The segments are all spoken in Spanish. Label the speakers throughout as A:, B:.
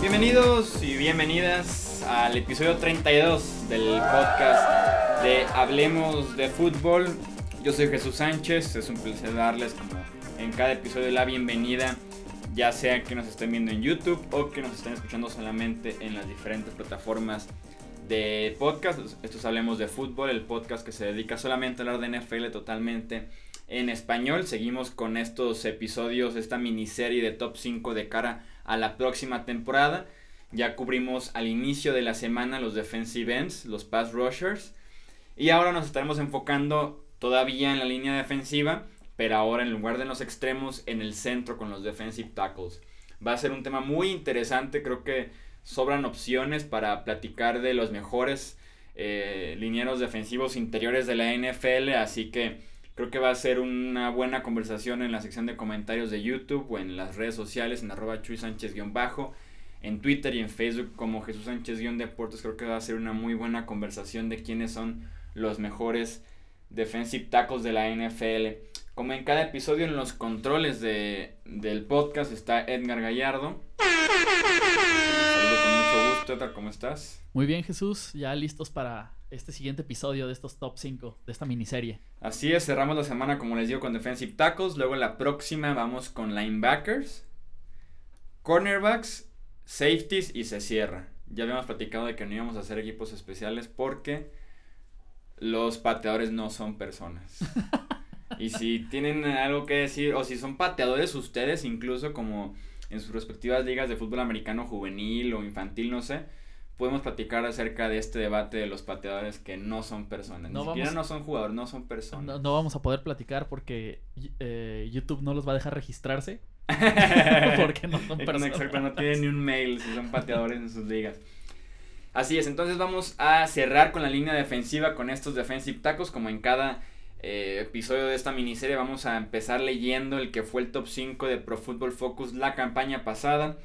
A: Bienvenidos y bienvenidas al episodio 32 del podcast de Hablemos de Fútbol. Yo soy Jesús Sánchez, es un placer darles como en cada episodio la bienvenida, ya sea que nos estén viendo en YouTube o que nos estén escuchando solamente en las diferentes plataformas de podcast. Estos Hablemos de Fútbol, el podcast que se dedica solamente a hablar de NFL totalmente en español. Seguimos con estos episodios, esta miniserie de top 5 de cara a la próxima temporada. Ya cubrimos al inicio de la semana los defensive ends, los pass rushers. Y ahora nos estaremos enfocando todavía en la línea defensiva, pero ahora en lugar de los extremos, en el centro con los defensive tackles. Va a ser un tema muy interesante, creo que sobran opciones para platicar de los mejores eh, linieros defensivos interiores de la NFL, así que creo que va a ser una buena conversación en la sección de comentarios de YouTube o en las redes sociales en arroba Chuy Sánchez-bajo, en Twitter y en Facebook como Jesús Sánchez-deportes, creo que va a ser una muy buena conversación de quiénes son los mejores defensive tackles de la NFL. Como en cada episodio en los controles de, del podcast está Edgar Gallardo. Saludo con mucho gusto, Edgar, ¿cómo estás?
B: Muy bien, Jesús, ya listos para este siguiente episodio de estos top 5 de esta miniserie.
A: Así es, cerramos la semana, como les digo, con defensive tackles. Luego la próxima vamos con linebackers, cornerbacks, safeties y se cierra. Ya habíamos platicado de que no íbamos a hacer equipos especiales porque los pateadores no son personas. y si tienen algo que decir, o si son pateadores ustedes, incluso como en sus respectivas ligas de fútbol americano juvenil o infantil, no sé, podemos platicar acerca de este debate de los pateadores que no son personas. No Ni siquiera no son jugadores, no son personas.
B: No, vamos a poder platicar porque eh, YouTube no los va a dejar registrarse.
A: porque no son personas. Exacto, no tienen ni un mail si son pateadores en sus ligas. Así es, entonces vamos a cerrar con la línea defensiva con estos defensive tacos como en cada eh, episodio de esta miniserie vamos a empezar leyendo el que fue el top 5 de Pro Football Focus la campaña pasada.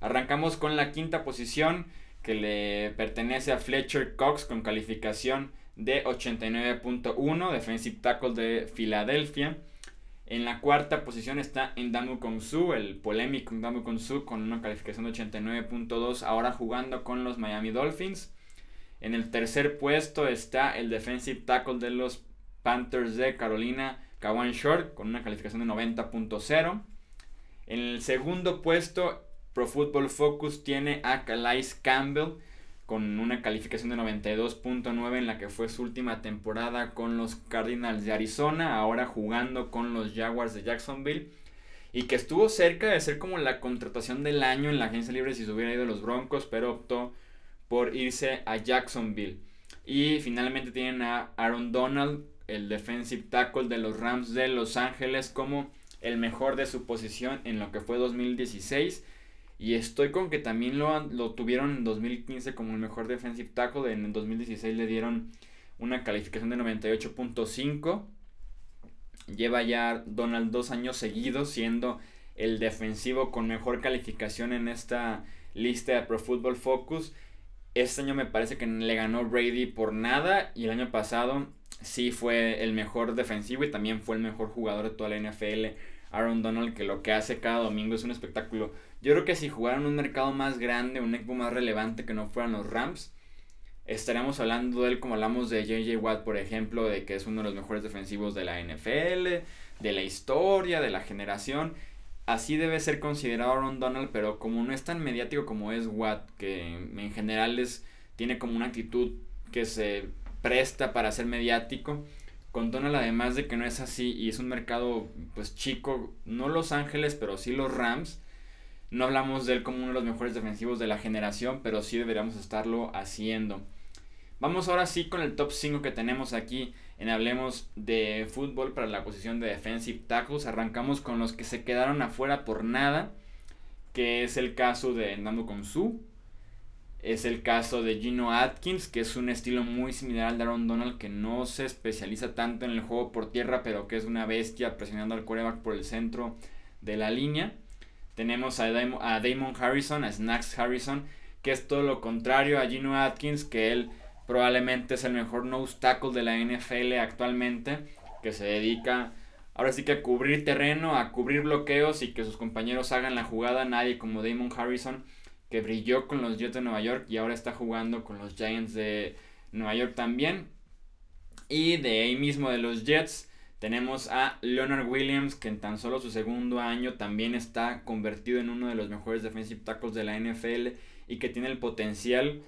A: Arrancamos con la quinta posición que le pertenece a Fletcher Cox con calificación de 89.1, defensive tackle de Filadelfia. En la cuarta posición está Ndamu Su, el polémico Ndamu Su con una calificación de 89.2, ahora jugando con los Miami Dolphins. En el tercer puesto está el defensive tackle de los Panthers de Carolina, Kawan Short, con una calificación de 90.0. En el segundo puesto, Pro Football Focus tiene a Calais Campbell con una calificación de 92.9 en la que fue su última temporada con los Cardinals de Arizona, ahora jugando con los Jaguars de Jacksonville y que estuvo cerca de ser como la contratación del año en la agencia libre si se hubiera ido a los Broncos, pero optó por irse a Jacksonville. Y finalmente tienen a Aaron Donald, el defensive tackle de los Rams de Los Ángeles, como el mejor de su posición en lo que fue 2016 y estoy con que también lo, lo tuvieron en 2015 como el mejor defensive tackle. En el 2016 le dieron una calificación de 98.5. Lleva ya Donald dos años seguidos siendo el defensivo con mejor calificación en esta lista de Pro Football Focus. Este año me parece que le ganó Brady por nada y el año pasado sí fue el mejor defensivo y también fue el mejor jugador de toda la NFL Aaron Donald, que lo que hace cada domingo es un espectáculo. Yo creo que si jugaran un mercado más grande, un equipo más relevante que no fueran los Rams, estaríamos hablando de él como hablamos de JJ Watt, por ejemplo, de que es uno de los mejores defensivos de la NFL, de la historia, de la generación. Así debe ser considerado Aaron Donald, pero como no es tan mediático como es Watt, que en general es, tiene como una actitud que se presta para ser mediático, con Donald además de que no es así y es un mercado pues chico, no Los Ángeles, pero sí los Rams. No hablamos de él como uno de los mejores defensivos de la generación, pero sí deberíamos estarlo haciendo. Vamos ahora sí con el top 5 que tenemos aquí en Hablemos de Fútbol para la posición de Defensive Tackles. Arrancamos con los que se quedaron afuera por nada, que es el caso de Nando Su es el caso de Gino Atkins, que es un estilo muy similar al de Aaron Donald, que no se especializa tanto en el juego por tierra, pero que es una bestia presionando al quarterback por el centro de la línea. Tenemos a Damon, Harrison, a Snacks Harrison, que es todo lo contrario a Gino Atkins, que él probablemente es el mejor nose tackle de la NFL actualmente, que se dedica ahora sí que a cubrir terreno, a cubrir bloqueos y que sus compañeros hagan la jugada. Nadie como Damon Harrison, que brilló con los Jets de Nueva York y ahora está jugando con los Giants de Nueva York también. Y de ahí mismo de los Jets tenemos a Leonard Williams, que en tan solo su segundo año también está convertido en uno de los mejores defensive tackles de la NFL y que tiene el potencial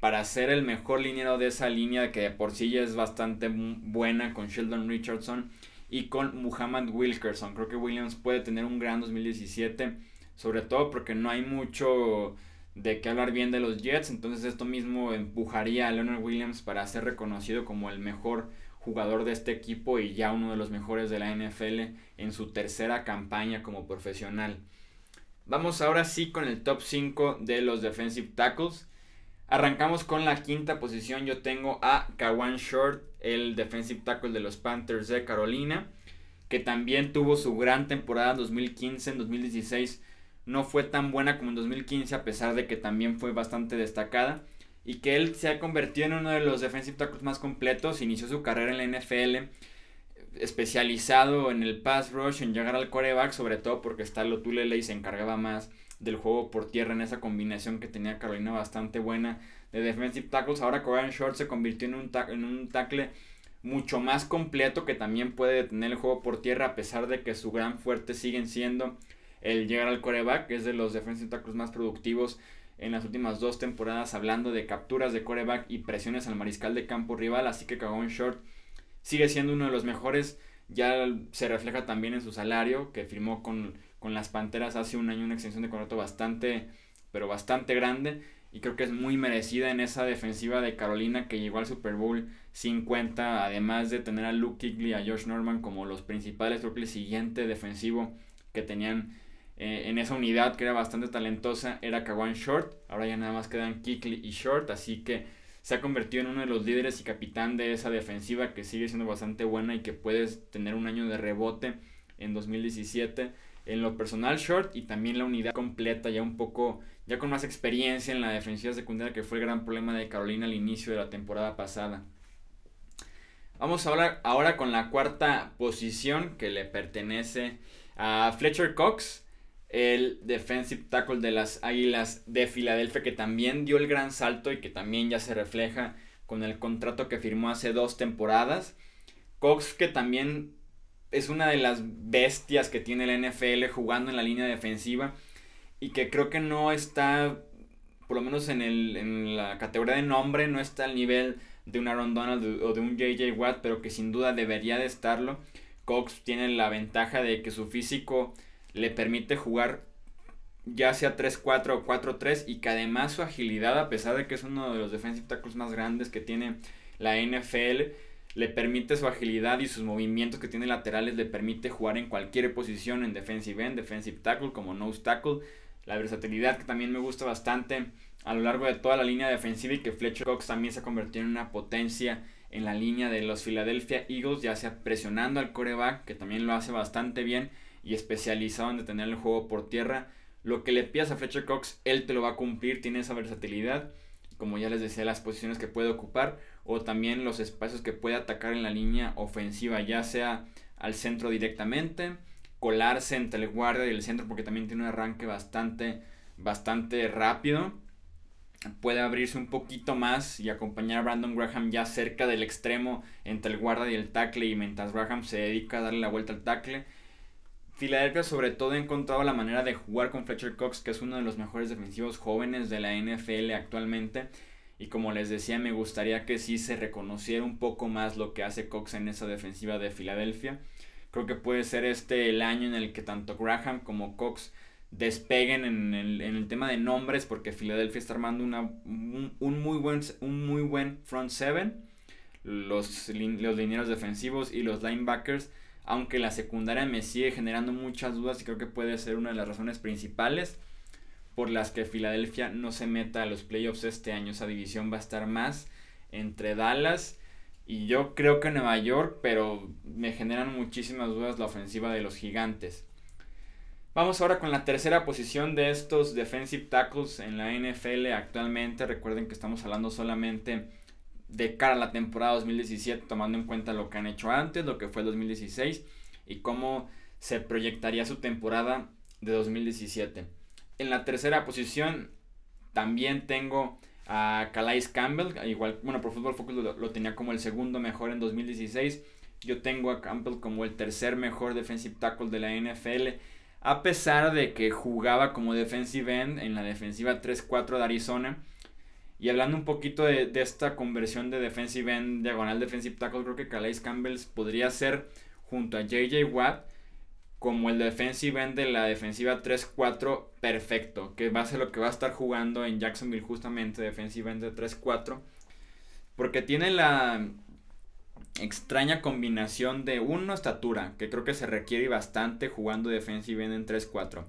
A: para ser el mejor liniero de esa línea que por sí ya es bastante buena con Sheldon Richardson y con Muhammad Wilkerson. Creo que Williams puede tener un gran 2017, sobre todo porque no hay mucho de qué hablar bien de los Jets, entonces esto mismo empujaría a Leonard Williams para ser reconocido como el mejor jugador de este equipo y ya uno de los mejores de la NFL en su tercera campaña como profesional. Vamos ahora sí con el top 5 de los defensive tackles. Arrancamos con la quinta posición. Yo tengo a Kawan Short, el defensive tackle de los Panthers de Carolina, que también tuvo su gran temporada en 2015, en 2016 no fue tan buena como en 2015, a pesar de que también fue bastante destacada. Y que él se ha convertido en uno de los defensive tackles más completos. Inició su carrera en la NFL especializado en el pass rush, en llegar al coreback, sobre todo porque Stalo Tulele se encargaba más del juego por tierra en esa combinación que tenía Carolina bastante buena de defensive tackles. Ahora Korean Short se convirtió en un, en un tackle mucho más completo que también puede detener el juego por tierra a pesar de que su gran fuerte siguen siendo el llegar al coreback, es de los defensive tackles más productivos en las últimas dos temporadas hablando de capturas de coreback y presiones al mariscal de campo rival, así que Korean Short sigue siendo uno de los mejores, ya se refleja también en su salario que firmó con con las Panteras hace un año una extensión de contrato bastante, pero bastante grande. Y creo que es muy merecida en esa defensiva de Carolina que llegó al Super Bowl 50, además de tener a Luke Kigley y a Josh Norman como los principales, creo que el siguiente defensivo que tenían eh, en esa unidad que era bastante talentosa era Kawan Short. Ahora ya nada más quedan Kigley y Short, así que se ha convertido en uno de los líderes y capitán de esa defensiva que sigue siendo bastante buena y que puedes tener un año de rebote en 2017 en lo personal short y también la unidad completa ya un poco ya con más experiencia en la defensiva secundaria que fue el gran problema de Carolina al inicio de la temporada pasada. Vamos a hablar ahora con la cuarta posición que le pertenece a Fletcher Cox, el defensive tackle de las Águilas de Filadelfia que también dio el gran salto y que también ya se refleja con el contrato que firmó hace dos temporadas. Cox que también es una de las bestias que tiene la NFL jugando en la línea defensiva y que creo que no está, por lo menos en, el, en la categoría de nombre, no está al nivel de un Aaron Donald o de un JJ Watt, pero que sin duda debería de estarlo. Cox tiene la ventaja de que su físico le permite jugar ya sea 3-4 o 4-3 y que además su agilidad, a pesar de que es uno de los defensive tackles más grandes que tiene la NFL, le permite su agilidad y sus movimientos que tiene laterales, le permite jugar en cualquier posición, en defensive end, defensive tackle, como nose tackle. La versatilidad que también me gusta bastante a lo largo de toda la línea defensiva y que Fletcher Cox también se ha convertido en una potencia en la línea de los Philadelphia Eagles, ya sea presionando al coreback, que también lo hace bastante bien, y especializado en detener el juego por tierra. Lo que le pidas a Fletcher Cox, él te lo va a cumplir, tiene esa versatilidad, como ya les decía, las posiciones que puede ocupar o también los espacios que puede atacar en la línea ofensiva, ya sea al centro directamente, colarse entre el guardia y el centro porque también tiene un arranque bastante, bastante rápido. Puede abrirse un poquito más y acompañar a Brandon Graham ya cerca del extremo entre el guardia y el tackle y mientras Graham se dedica a darle la vuelta al tackle. Philadelphia sobre todo ha encontrado la manera de jugar con Fletcher Cox, que es uno de los mejores defensivos jóvenes de la NFL actualmente y como les decía, me gustaría que sí se reconociera un poco más lo que hace Cox en esa defensiva de Filadelfia. Creo que puede ser este el año en el que tanto Graham como Cox despeguen en el, tema de nombres porque Filadelfia está armando una, un, muy buen, un muy buen front seven. Los, los linieros defensivos y los linebackers. Aunque la secundaria me sigue generando muchas dudas y creo que puede ser una de las razones principales por las que Filadelfia no se meta a los playoffs este año. Esa división va a estar más entre Dallas y yo creo que Nueva York, pero me generan muchísimas dudas la ofensiva de los gigantes. Vamos ahora con la tercera posición de estos defensive tackles en la NFL actualmente. Recuerden que estamos hablando solamente de cara a la temporada 2017, tomando en cuenta lo que han hecho antes, lo que fue el 2016 y cómo se proyectaría su temporada de 2017. En la tercera posición también tengo a Calais Campbell, igual, bueno, por Fútbol Focus lo, tenía como el segundo mejor en 2016. Yo tengo a Campbell como el tercer mejor defensive tackle de la NFL, a pesar de que jugaba como defensive end en la defensiva 3-4 de Arizona. Y hablando un poquito de, esta conversión de defensive end, diagonal defensive tackle, creo que Calais Campbell podría ser junto a JJ Watt como el defensive end de la defensiva 3-4 perfecto, que va a ser lo que va a estar jugando en Jacksonville justamente, defensive end de 3-4, porque tiene la extraña combinación de una estatura, que creo que se requiere bastante jugando defensive end en 3-4.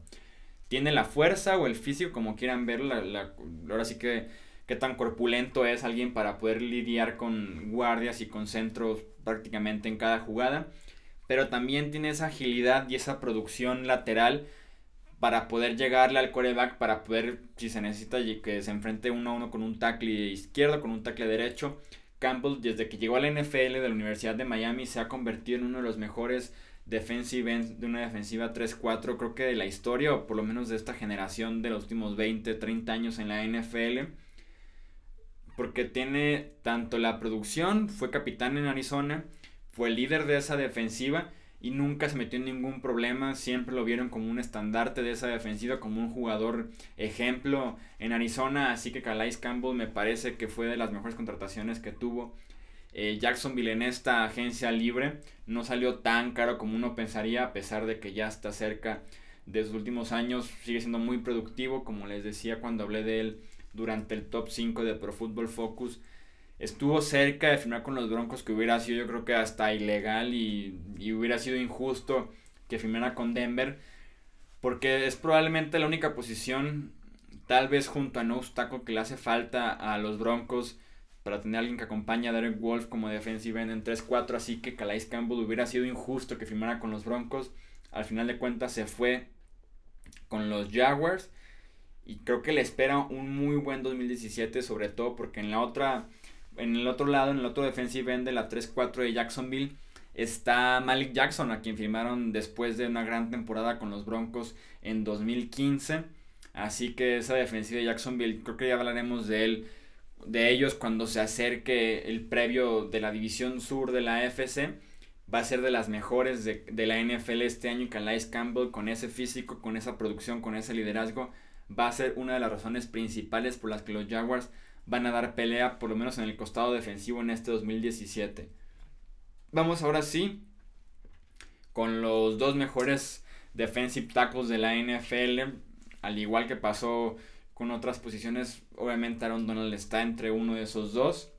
A: Tiene la fuerza o el físico, como quieran ver, la, ahora sí que qué tan corpulento es alguien para poder lidiar con guardias y con centros prácticamente en cada jugada pero también tiene esa agilidad y esa producción lateral para poder llegarle al coreback, para poder, si se necesita, que se enfrente uno a uno con un tackle izquierdo, con un tackle derecho. Campbell, desde que llegó a la NFL de la Universidad de Miami, se ha convertido en uno de los mejores defensive ends de una defensiva 3-4, creo que de la historia, o por lo menos de esta generación de los últimos 20, 30 años en la NFL. Porque tiene tanto la producción, fue capitán en Arizona, fue líder de esa defensiva y nunca se metió en ningún problema, siempre lo vieron como un estandarte de esa defensiva, como un jugador ejemplo en Arizona, así que Calais Campbell me parece que fue de las mejores contrataciones que tuvo. Eh, Jacksonville en esta agencia libre, no salió tan caro como uno pensaría, a pesar de que ya está cerca de sus últimos años, sigue siendo muy productivo, como les decía cuando hablé de él durante el top 5 de Pro Football Focus, estuvo cerca de firmar con los Broncos, que hubiera sido yo creo que hasta ilegal y, hubiera sido injusto que firmara con Denver, porque es probablemente la única posición, tal vez junto a No Taco, que le hace falta a los Broncos para tener a alguien que acompañe a Derek Wolf como defensive end en 3-4, así que Calais Campbell hubiera sido injusto que firmara con los Broncos. Al final de cuentas se fue con los Jaguars y creo que le espera un muy buen 2017, sobre todo porque en la otra en el otro lado, en el otro defensive end de la 3-4 de Jacksonville, está Malik Jackson, a quien firmaron después de una gran temporada con los Broncos en 2015. Así que esa defensiva de Jacksonville, creo que ya hablaremos de él, de ellos cuando se acerque el previo de la división sur de la AFC. Va a ser de las mejores de, de la NFL este año. Calais Campbell, con ese físico, con esa producción, con ese liderazgo, va a ser una de las razones principales por las que los Jaguars van a dar pelea, por lo menos en el costado defensivo en este 2017. Vamos ahora sí con los dos mejores defensive tackles de la NFL, al igual que pasó con otras posiciones, obviamente Aaron Donald está entre uno de esos dos.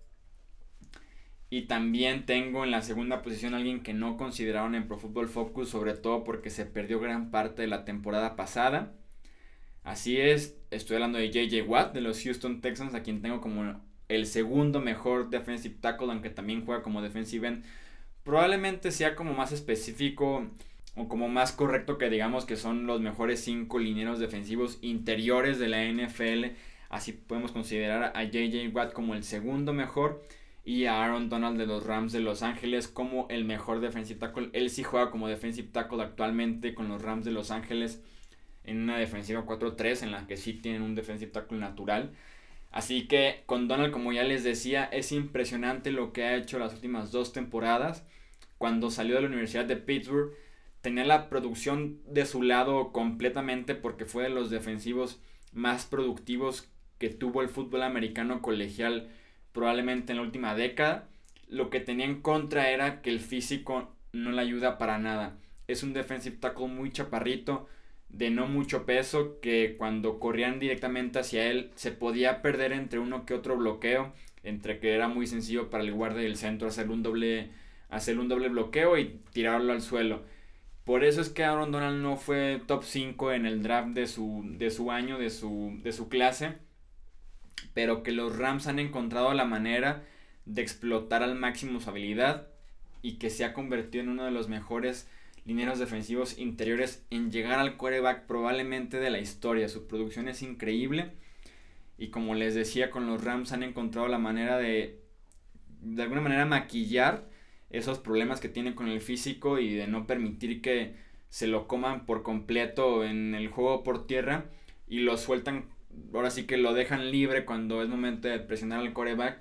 A: Y también tengo en la segunda posición a alguien que no consideraron en Pro Football Focus, sobre todo porque se perdió gran parte de la temporada pasada. Así es, estoy hablando de JJ Watt de los Houston Texans, a quien tengo como el segundo mejor defensive tackle, aunque también juega como defensive end. Probablemente sea como más específico o como más correcto que digamos que son los mejores cinco lineros defensivos interiores de la NFL. Así podemos considerar a JJ Watt como el segundo mejor y a Aaron Donald de los Rams de Los Ángeles como el mejor defensive tackle. Él sí juega como defensive tackle actualmente con los Rams de Los Ángeles en una defensiva 4-3 en la que sí tienen un defensive tackle natural. Así que con Donald, como ya les decía, es impresionante lo que ha hecho las últimas dos temporadas. Cuando salió de la Universidad de Pittsburgh, tenía la producción de su lado completamente porque fue de los defensivos más productivos que tuvo el fútbol americano colegial probablemente en la última década. Lo que tenía en contra era que el físico no le ayuda para nada. Es un defensive tackle muy chaparrito, de no mucho peso que cuando corrían directamente hacia él se podía perder entre uno que otro bloqueo, entre que era muy sencillo para el guardia del centro hacer un doble, hacer un doble bloqueo y tirarlo al suelo. Por eso es que Aaron Donald no fue top 5 en el draft de su, de su año, de su, de su clase, pero que los Rams han encontrado la manera de explotar al máximo su habilidad y que se ha convertido en uno de los mejores lineros defensivos interiores en llegar al quarterback probablemente de la historia. Su producción es increíble. Y como les decía, con los Rams han encontrado la manera de, de alguna manera, maquillar esos problemas que tiene con el físico y de no permitir que se lo coman por completo en el juego por tierra y lo sueltan, ahora sí que lo dejan libre cuando es momento de presionar al coreback.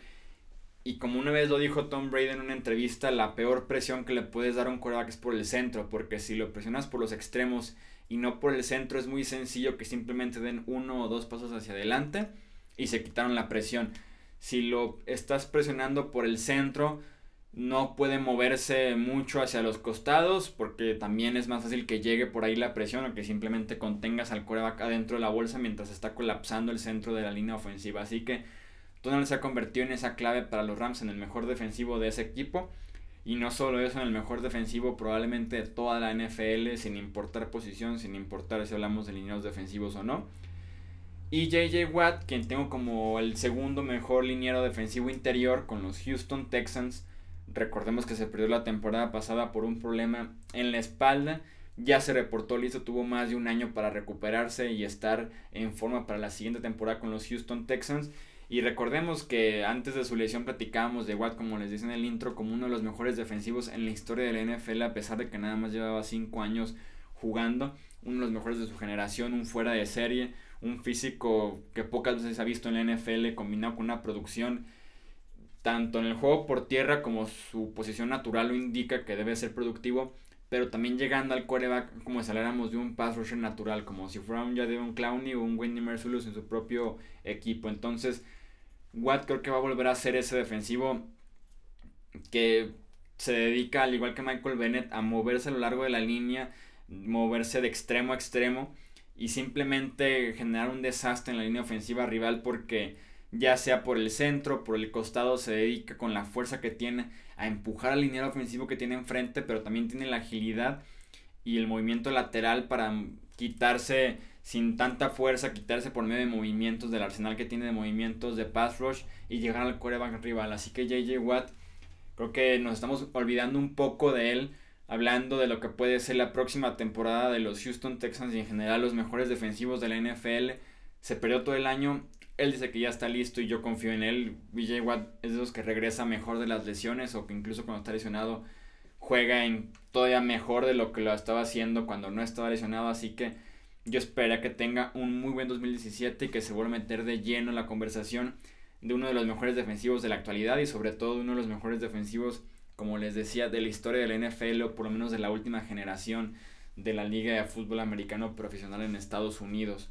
A: Y como una vez lo dijo Tom Brady en una entrevista, la peor presión que le puedes dar a un coreback es por el centro, porque si lo presionas por los extremos y no por el centro es muy sencillo que simplemente den uno o dos pasos hacia adelante y se quitaron la presión. Si lo estás presionando por el centro, no puede moverse mucho hacia los costados porque también es más fácil que llegue por ahí la presión o que simplemente contengas al coreback adentro de la bolsa mientras está colapsando el centro de la línea ofensiva. Así que Donald se ha convertido en esa clave para los Rams en el mejor defensivo de ese equipo. Y no solo eso, en el mejor defensivo probablemente de toda la NFL, sin importar posición, sin importar si hablamos de lineos defensivos o no. Y JJ Watt, quien tengo como el segundo mejor liniero defensivo interior con los Houston Texans Recordemos que se perdió la temporada pasada por un problema en la espalda. Ya se reportó listo, tuvo más de un año para recuperarse y estar en forma para la siguiente temporada con los Houston Texans. Y recordemos que antes de su lesión platicábamos de Watt, como les dice en el intro, como uno de los mejores defensivos en la historia de la NFL, a pesar de que nada más llevaba 5 años jugando. Uno de los mejores de su generación, un fuera de serie, un físico que pocas veces ha visto en la NFL, combinado con una producción tanto en el juego por tierra como su posición natural lo indica que debe ser productivo, pero también llegando al coreback como si habláramos de un pass rusher natural, como si fuera un Jadon Clowney o un Wendy Mercilus en su propio equipo. Entonces, Watt creo que va a volver a ser ese defensivo que se dedica, al igual que Michael Bennett, a moverse a lo largo de la línea, moverse de extremo a extremo y simplemente generar un desastre en la línea ofensiva rival porque ya sea por el centro, por el costado, se dedica con la fuerza que tiene a empujar al lineal ofensivo que tiene enfrente, pero también tiene la agilidad y el movimiento lateral para quitarse sin tanta fuerza, quitarse por medio de movimientos del arsenal que tiene de movimientos de pass rush y llegar al coreback rival. Así que JJ Watt, creo que nos estamos olvidando un poco de él, hablando de lo que puede ser la próxima temporada de los Houston Texans y en general los mejores defensivos de la NFL. Se perdió todo el año él dice que ya está listo y yo confío en él. BJ Watt es de los que regresa mejor de las lesiones o que incluso cuando está lesionado juega en todavía mejor de lo que lo estaba haciendo cuando no estaba lesionado. Así que yo esperaría que tenga un muy buen 2017 y que se vuelva a meter de lleno en la conversación de uno de los mejores defensivos de la actualidad y sobre todo uno de los mejores defensivos, como les decía, de la historia del NFL o por lo menos de la última generación de la Liga de Fútbol Americano Profesional en Estados Unidos.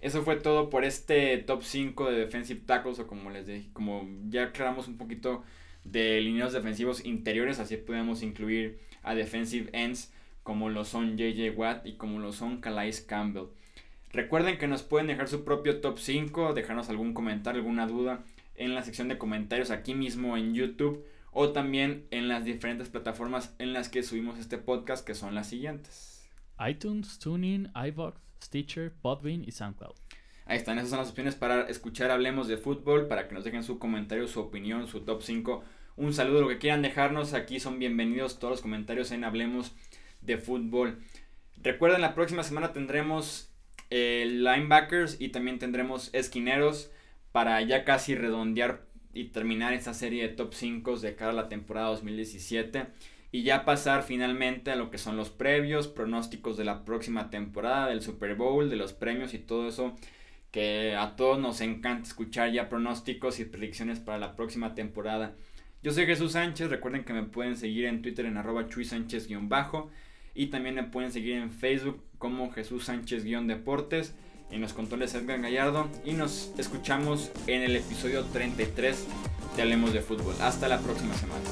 A: Eso fue todo por este top 5 de defensive tackles o como les dije, como ya aclaramos un poquito de líneas defensivos interiores, así podemos incluir a defensive ends como lo son JJ Watt y como lo son Calais Campbell. Recuerden que nos pueden dejar su propio top 5, dejarnos algún comentario, alguna duda en la sección de comentarios aquí mismo en YouTube o también en las diferentes plataformas en las que subimos este podcast que son las siguientes.
B: iTunes, TuneIn, iVoox, Stitcher, Podbean y SoundCloud.
A: Ahí están, esas son las opciones para escuchar Hablemos de Fútbol, para que nos dejen su comentario, su opinión, su top 5. Un saludo, lo que quieran dejarnos, aquí son bienvenidos todos los comentarios en Hablemos de Fútbol. Recuerden, la próxima semana tendremos eh, linebackers y también tendremos esquineros para ya casi redondear y terminar esta serie de top 5 de cara a la temporada 2017 y ya pasar finalmente a lo que son los previos, pronósticos de la próxima temporada, del Super Bowl, de los premios y todo eso que a todos nos encanta escuchar ya pronósticos y predicciones para la próxima temporada. Yo soy Jesús Sánchez, recuerden que me pueden seguir en Twitter en arroba chuy Sánchez-bajo y también me pueden seguir en Facebook como Jesús Sánchez-deportes, en los controles Edgar Gallardo y nos escuchamos en el episodio 33 de Hablemos de Fútbol. Hasta la próxima semana.